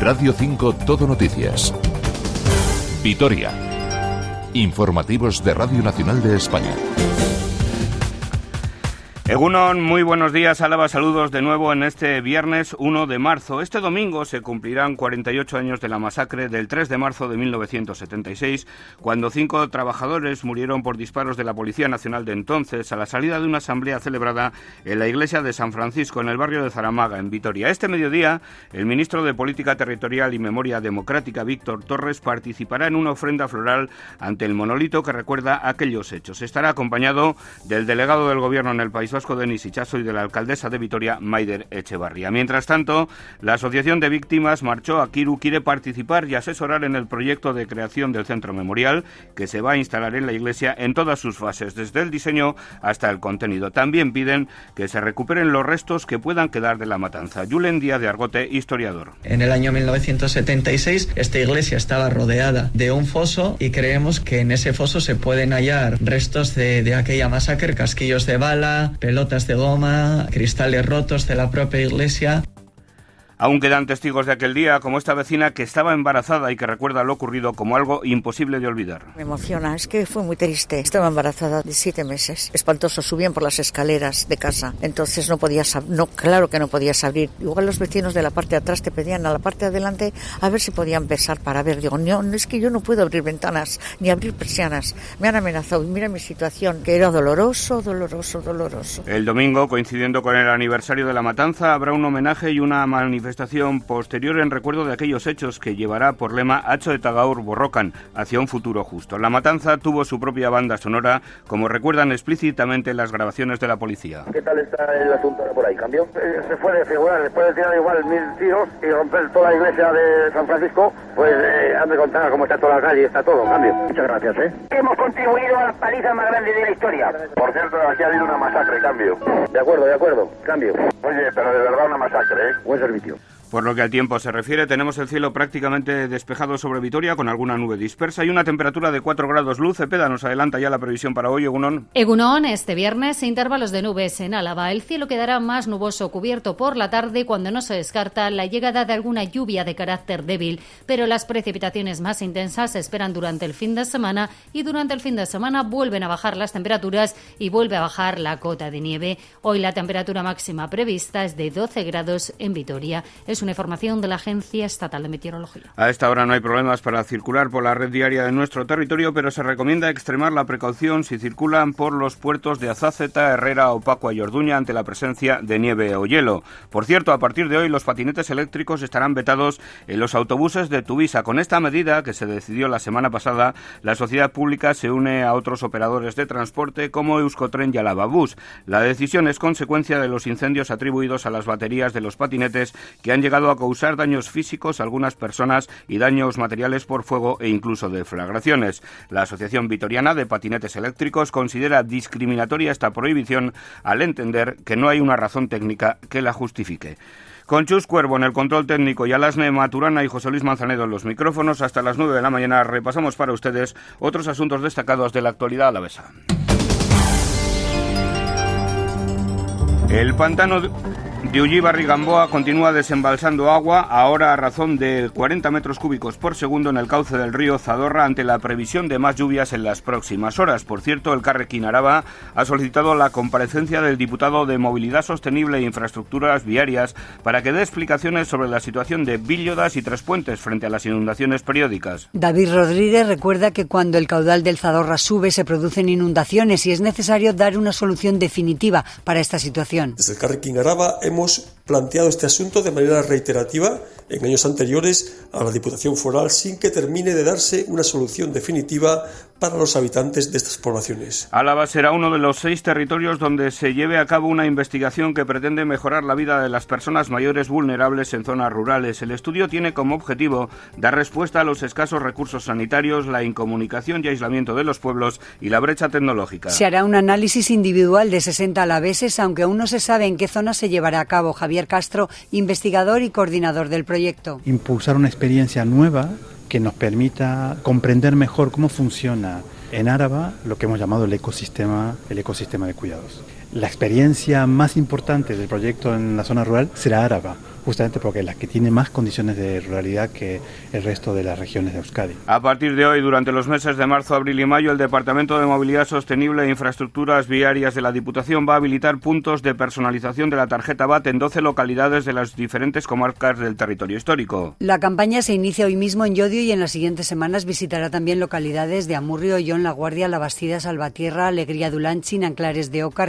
Radio 5 Todo Noticias. Vitoria. Informativos de Radio Nacional de España. Egunon, muy buenos días, Álava, saludos de nuevo en este viernes 1 de marzo. Este domingo se cumplirán 48 años de la masacre del 3 de marzo de 1976, cuando cinco trabajadores murieron por disparos de la Policía Nacional de entonces a la salida de una asamblea celebrada en la iglesia de San Francisco, en el barrio de Zaramaga, en Vitoria. Este mediodía, el ministro de Política Territorial y Memoria Democrática, Víctor Torres, participará en una ofrenda floral ante el monolito que recuerda aquellos hechos. Estará acompañado del delegado del Gobierno en el País Vasco, Denis Ichazo, y de la alcaldesa de Vitoria, Maider Echevarría. Mientras tanto, la Asociación de Víctimas Marchó a Kiru quiere participar y asesorar en el proyecto de creación del centro memorial que se va a instalar en la iglesia en todas sus fases, desde el diseño hasta el contenido. También piden que se recuperen los restos que puedan quedar de la matanza. Julen Díaz de Argote, historiador. En el año 1976, esta iglesia estaba rodeada de un foso y creemos que en ese foso se pueden hallar restos de, de aquella masacre, casquillos de bala, pelotas de goma, cristales rotos de la propia iglesia. Aún quedan testigos de aquel día, como esta vecina que estaba embarazada y que recuerda lo ocurrido como algo imposible de olvidar. Me emociona, es que fue muy triste. Estaba embarazada de siete meses. Espantoso, subían por las escaleras de casa. Entonces no podías, no, claro que no podías abrir. Igual los vecinos de la parte de atrás te pedían a la parte de adelante a ver si podían besar para ver. Digo, no, es que yo no puedo abrir ventanas ni abrir persianas. Me han amenazado y mira mi situación, que era doloroso, doloroso, doloroso. El domingo, coincidiendo con el aniversario de la matanza, habrá un homenaje y una manifestación manifestación posterior en recuerdo de aquellos hechos que llevará por lema Hacho de Tagaur Borrocan hacia un futuro justo. La matanza tuvo su propia banda sonora, como recuerdan explícitamente las grabaciones de la policía. ¿Qué tal está el asunto por ahí? ¿Cambió? Eh, se fue de figurar, después de tirar igual mil tiros y romper toda la iglesia de San Francisco, pues eh, hazme contar cómo está toda la calle, está todo, cambio. Muchas gracias, ¿eh? Hemos contribuido a la paliza más grande de la historia. Por cierto, aquí ha habido una masacre, cambio. De acuerdo, de acuerdo, cambio. Oye, pero de verdad una masacre, ¿eh? Buen servicio. Por lo que al tiempo se refiere, tenemos el cielo prácticamente despejado sobre Vitoria con alguna nube dispersa y una temperatura de 4 grados luz. Cepeda nos adelanta ya la previsión para hoy, Egunon. Egunon, este viernes, intervalos de nubes en Álava. El cielo quedará más nuboso cubierto por la tarde cuando no se descarta la llegada de alguna lluvia de carácter débil, pero las precipitaciones más intensas se esperan durante el fin de semana y durante el fin de semana vuelven a bajar las temperaturas y vuelve a bajar la cota de nieve. Hoy la temperatura máxima prevista es de 12 grados en Vitoria. Es una información de la Agencia Estatal de Meteorología. A esta hora no hay problemas para circular por la red diaria de nuestro territorio, pero se recomienda extremar la precaución si circulan por los puertos de Azáceta, Herrera, Opacua y Orduña ante la presencia de nieve o hielo. Por cierto, a partir de hoy los patinetes eléctricos estarán vetados en los autobuses de Tuvisa. Con esta medida, que se decidió la semana pasada, la sociedad pública se une a otros operadores de transporte como Euskotren y Alavabús. La decisión es consecuencia de los incendios atribuidos a las baterías de los patinetes que han llegado a causar daños físicos a algunas personas y daños materiales por fuego e incluso deflagraciones. La Asociación Vitoriana de Patinetes Eléctricos considera discriminatoria esta prohibición al entender que no hay una razón técnica que la justifique. Con Chus Cuervo en el control técnico y Alasne Maturana y José Luis Manzanedo en los micrófonos, hasta las 9 de la mañana repasamos para ustedes otros asuntos destacados de la actualidad alavesa. El pantano de Ullibarri Gamboa continúa desembalsando agua, ahora a razón de 40 metros cúbicos por segundo en el cauce del río Zadorra ante la previsión de más lluvias en las próximas horas. Por cierto, el Carrequín Araba ha solicitado la comparecencia del diputado de Movilidad Sostenible e Infraestructuras Viarias para que dé explicaciones sobre la situación de Villodas y Tres Puentes frente a las inundaciones periódicas. David Rodríguez recuerda que cuando el caudal del Zadorra sube se producen inundaciones y es necesario dar una solución definitiva para esta situación. Desde el Carrequín Araba hemos tenemos planteado este asunto de manera reiterativa en años anteriores a la Diputación Foral sin que termine de darse una solución definitiva para los habitantes de estas poblaciones. Álava será uno de los seis territorios donde se lleve a cabo una investigación que pretende mejorar la vida de las personas mayores vulnerables en zonas rurales. El estudio tiene como objetivo dar respuesta a los escasos recursos sanitarios, la incomunicación y aislamiento de los pueblos y la brecha tecnológica. Se hará un análisis individual de 60 alaveses, aunque aún no se sabe en qué zona se llevará a cabo. Javier Castro, investigador y coordinador del proyecto. Impulsar una experiencia nueva que nos permita comprender mejor cómo funciona en Áraba lo que hemos llamado el ecosistema, el ecosistema de cuidados. La experiencia más importante del proyecto en la zona rural será Áraba, justamente porque es la que tiene más condiciones de ruralidad que el resto de las regiones de Euskadi. A partir de hoy, durante los meses de marzo, abril y mayo, el Departamento de Movilidad Sostenible e Infraestructuras Viarias de la Diputación va a habilitar puntos de personalización de la tarjeta BAT en 12 localidades de las diferentes comarcas del territorio histórico. La campaña se inicia hoy mismo en Llodio y en las siguientes semanas visitará también localidades de Amurrio, Ollón, La Guardia, La Bastida, Salvatierra, Alegría Dulanchi, Anclares de Oca,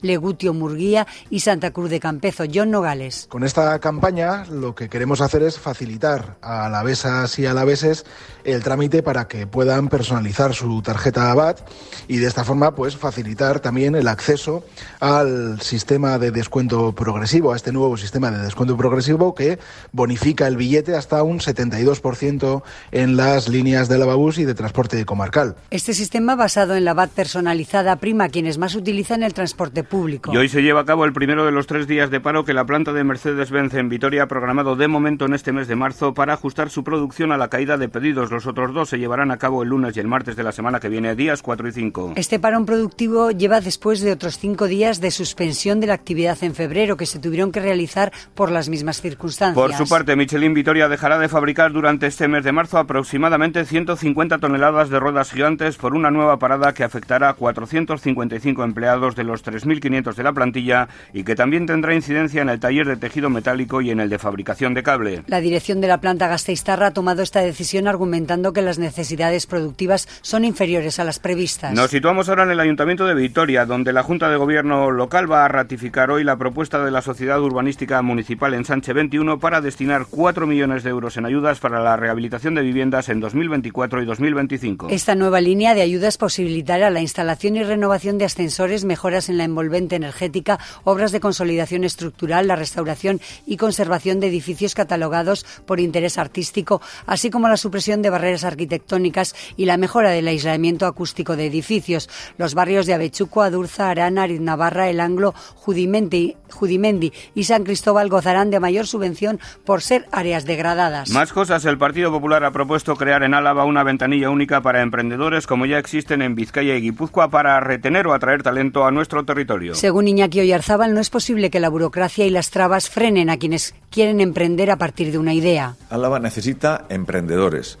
Legutio, Murguía y Santa Cruz de Campezo. John Nogales. Con esta campaña lo que queremos hacer es facilitar a alavesas y alaveses el trámite para que puedan personalizar su tarjeta ABAT y de esta forma pues facilitar también el acceso al sistema de descuento progresivo, a este nuevo sistema de descuento progresivo que bonifica el billete hasta un 72% en las líneas de lavabús y de transporte comarcal. Este sistema basado en la BAT personalizada prima a quienes más utilizan el transporte público. Y hoy se lleva a cabo el primero de los tres días de paro que la planta de Mercedes-Benz en Vitoria ha programado de momento en este mes de marzo para ajustar su producción a la caída de pedidos. Los otros dos se llevarán a cabo el lunes y el martes de la semana que viene, días 4 y 5. Este parón productivo lleva después de otros cinco días de suspensión de la actividad en febrero que se tuvieron que realizar por las mismas circunstancias. Por su parte, Michelin Vitoria dejará de fabricar durante este mes de marzo aproximadamente 150 toneladas de ruedas gigantes por una nueva parada que afectará a 455 empleados de los 3.500 de la plantilla y que también tendrá incidencia en el taller de tejido metálico y en el de fabricación de cable. La dirección de la planta Gasteiztarra ha tomado esta decisión argumentando que las necesidades productivas son inferiores a las previstas. Nos situamos ahora en el Ayuntamiento de Vitoria, donde la Junta de Gobierno local va a ratificar hoy la propuesta de la Sociedad Urbanística Municipal en Sánchez 21 para destinar 4 millones de euros en ayudas para la rehabilitación de viviendas en 2024 y 2025. Esta nueva línea de ayudas posibilitará la instalación y renovación de ascensores, mejoras en la envolvente energética, obras de consolidación estructural, la restauración y conservación de edificios catalogados por interés artístico, así como la supresión de barreras arquitectónicas y la mejora del aislamiento acústico de edificios. Los barrios de Avechuco, Adurza, Arana, Navarra, El Anglo, Judimendi, Judimendi y San Cristóbal gozarán de mayor subvención por ser áreas degradadas. Más cosas, el Partido Popular ha propuesto crear en Álava una ventanilla única para emprendedores como ya existen en Vizcaya y Guipúzcoa para retener o atraer talento a nuestro territorio. Según Iñaki Oyarzábal, no es posible que la burocracia y las trabas frenen a quienes quieren emprender a partir de una idea. Álava necesita emprendedores.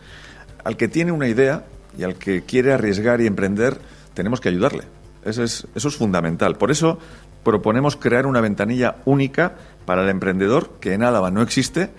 Al que tiene una idea y al que quiere arriesgar y emprender, tenemos que ayudarle. Eso es, eso es fundamental. Por eso proponemos crear una ventanilla única para el emprendedor, que en Álava no existe,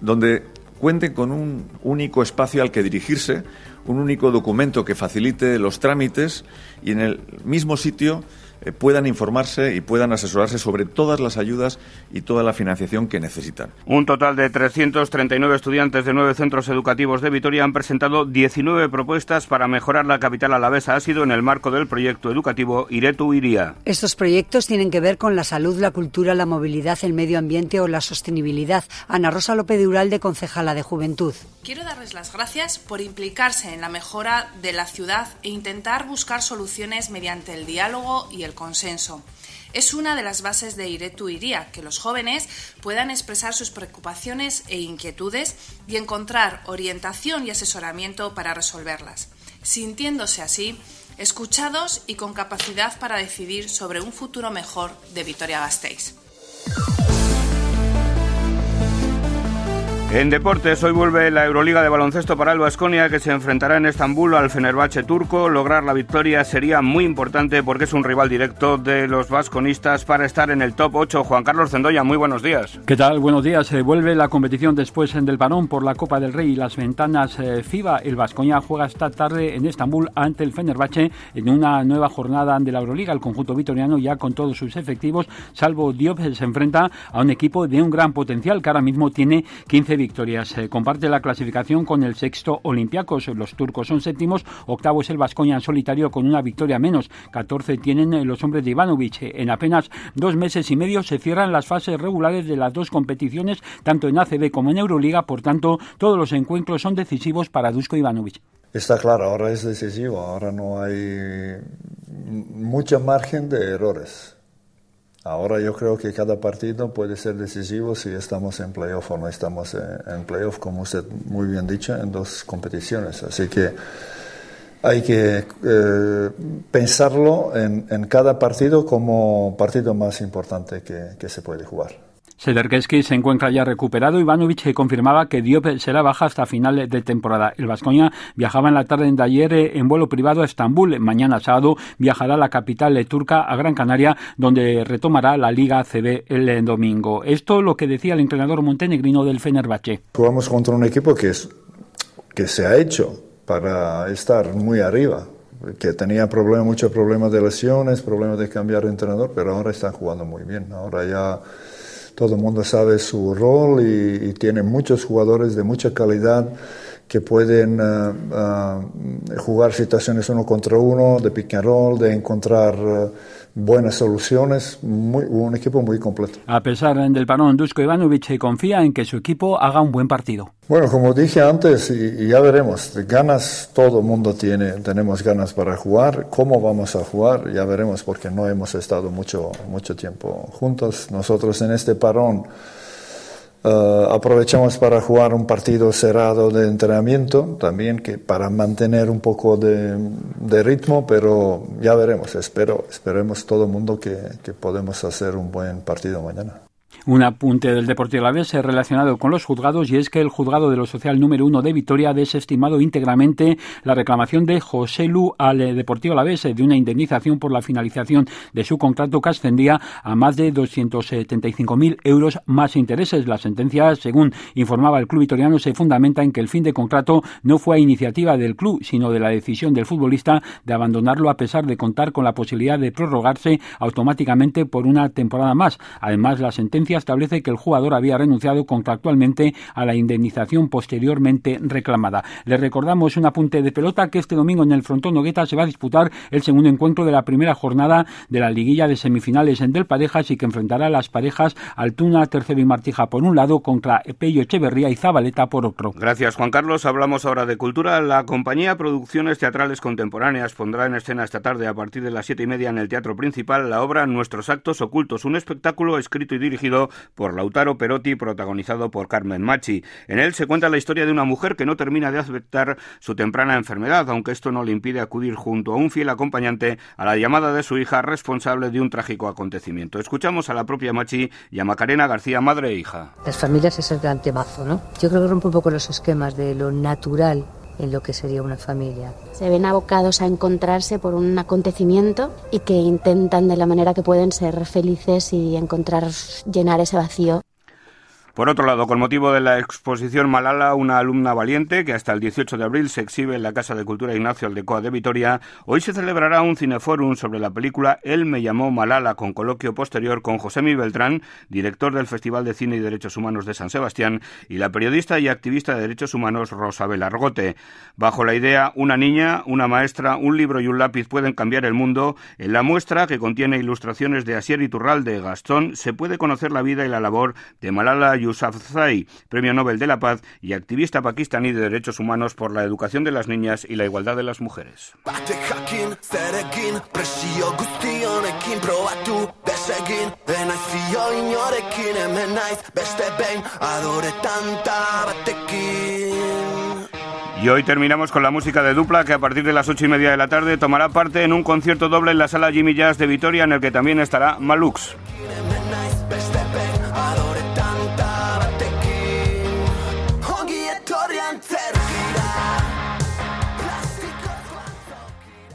donde cuenten con un único espacio al que dirigirse, un único documento que facilite los trámites y en el mismo sitio eh, puedan informarse y puedan asesorarse sobre todas las ayudas y toda la financiación que necesitan. Un total de 339 estudiantes de nueve centros educativos de Vitoria han presentado 19 propuestas para mejorar la capital alavesa. Ha sido en el marco del proyecto educativo Iretu Iría. Estos proyectos tienen que ver con la salud, la cultura, la movilidad, el medio ambiente o la sostenibilidad. Ana Rosa López de Uralde, concejala de Juventud. Quiero darles las gracias por implicarse en la mejora de la ciudad e intentar buscar soluciones mediante el diálogo y el consenso. Es una de las bases de Iretu Iría, que los jóvenes puedan expresar sus preocupaciones e inquietudes y encontrar orientación y asesoramiento para resolverlas, sintiéndose así escuchados y con capacidad para decidir sobre un futuro mejor de Vitoria-Gasteiz. En deportes, hoy vuelve la Euroliga de baloncesto para el Vasconia que se enfrentará en Estambul al Fenerbahce turco. Lograr la victoria sería muy importante porque es un rival directo de los vasconistas para estar en el top 8. Juan Carlos Zendoya, muy buenos días. ¿Qué tal? Buenos días. Se vuelve la competición después del parón por la Copa del Rey y las ventanas eh, FIBA. El Vasconia juega esta tarde en Estambul ante el Fenerbahce en una nueva jornada de la Euroliga. El conjunto vitoriano ya con todos sus efectivos, salvo Diop, se enfrenta a un equipo de un gran potencial que ahora mismo tiene 15 victorias. Se comparte la clasificación con el sexto Olympiacos. Los turcos son séptimos, octavo es el Vasconia en solitario con una victoria menos. 14 tienen los hombres de Ivanovic. En apenas dos meses y medio se cierran las fases regulares de las dos competiciones, tanto en ACB como en Euroliga. Por tanto, todos los encuentros son decisivos para Dusko Ivanovic. Está claro, ahora es decisivo, ahora no hay mucho margen de errores. Ahora yo creo que cada partido puede ser decisivo si estamos en playoff o no estamos en playoff, como usted muy bien dicho, en dos competiciones. Así que hay que eh, pensarlo en, cada partido como partido más importante que se puede jugar. Sederkeski se encuentra ya recuperado. Ivanovic confirmaba que Diop será baja hasta final de temporada. El Vascoña viajaba en la tarde de ayer eh, en vuelo privado a Estambul. Mañana sábado viajará a la capital turca, a Gran Canaria, donde retomará la Liga CB el domingo. Esto lo que decía el entrenador montenegrino del Fenerbahce. Jugamos contra un equipo que, es, que se ha hecho para estar muy arriba que tenía muchos problemas de lesiones, problemas de cambiar de entrenador, pero ahora están jugando muy bien. Ahora ya todo el mundo sabe su rol y, tiene muchos jugadores de mucha calidad que pueden eh, eh, jugar situaciones uno contra uno, de pick and roll, de encontrar eh, buenas soluciones, muy, un equipo muy completo. A pesar del parón, Dusko Ivanovic confía en que su equipo haga un buen partido. Bueno, como dije antes, y, ya veremos, ganas todo el mundo tiene, tenemos ganas para jugar, cómo vamos a jugar, ya veremos, porque no hemos estado mucho, mucho tiempo juntos. Nosotros en este parón Uh, aprovechamos para jugar un partido cerrado de entrenamiento también que para mantener un poco de, ritmo, pero ya veremos. Espero, esperemos todo el mundo que, que podemos hacer un buen partido mañana. Un apunte del Deportivo Alavés relacionado con los juzgados y es que el juzgado de lo social número uno de Vitoria ha desestimado íntegramente la reclamación de José Lu al Deportivo Alavés de una indemnización por la finalización de su contrato que ascendía a más de 275.000 euros más intereses. La sentencia, según informaba el club vitoriano, se fundamenta en que el fin de contrato no fue a iniciativa del club, sino de la decisión del futbolista de abandonarlo a pesar de contar con la posibilidad de prorrogarse automáticamente por una temporada más. Además, la sentencia establece que el jugador había renunciado contractualmente a la indemnización posteriormente reclamada. Le recordamos un apunte de pelota que este domingo en el Frontón Nogueta se va a disputar el segundo encuentro de la primera jornada de la liguilla de semifinales en Del Parejas y que enfrentará a las parejas Altuna, Tercero y Martija por un lado contra Pello Echeverría y Zabaleta por otro. Gracias Juan Carlos. Hablamos ahora de cultura. La compañía Producciones Teatrales Contemporáneas pondrá en escena esta tarde a partir de las siete y media en el Teatro Principal la obra Nuestros Actos Ocultos, un espectáculo escrito y dirigido por Lautaro Perotti, protagonizado por Carmen Machi. En él se cuenta la historia de una mujer que no termina de aceptar su temprana enfermedad, aunque esto no le impide acudir junto a un fiel acompañante a la llamada de su hija responsable de un trágico acontecimiento. Escuchamos a la propia Machi y a Macarena García, madre e hija. Las familias es el gran temazo, ¿no? Yo creo que rompe un poco los esquemas de lo natural en lo que sería una familia. Se ven abocados a encontrarse por un acontecimiento y que intentan de la manera que pueden ser felices y encontrar llenar ese vacío por otro lado, con motivo de la exposición Malala, una alumna valiente que hasta el 18 de abril se exhibe en la Casa de Cultura Ignacio Aldecoa de Vitoria, hoy se celebrará un cineforum sobre la película Él me llamó Malala, con coloquio posterior con Josemi Beltrán, director del Festival de Cine y Derechos Humanos de San Sebastián, y la periodista y activista de derechos humanos Rosabel Argote. Bajo la idea Una niña, una maestra, un libro y un lápiz pueden cambiar el mundo, en la muestra, que contiene ilustraciones de Asier Iturralde Gastón, se puede conocer la vida y la labor de Malala Yousafzai, Premio Nobel de la Paz y activista pakistaní de derechos humanos por la educación de las niñas y la igualdad de las mujeres. Y hoy terminamos con la música de dupla que a partir de las ocho y media de la tarde tomará parte en un concierto doble en la sala Jimmy Jazz de Vitoria en el que también estará Malux.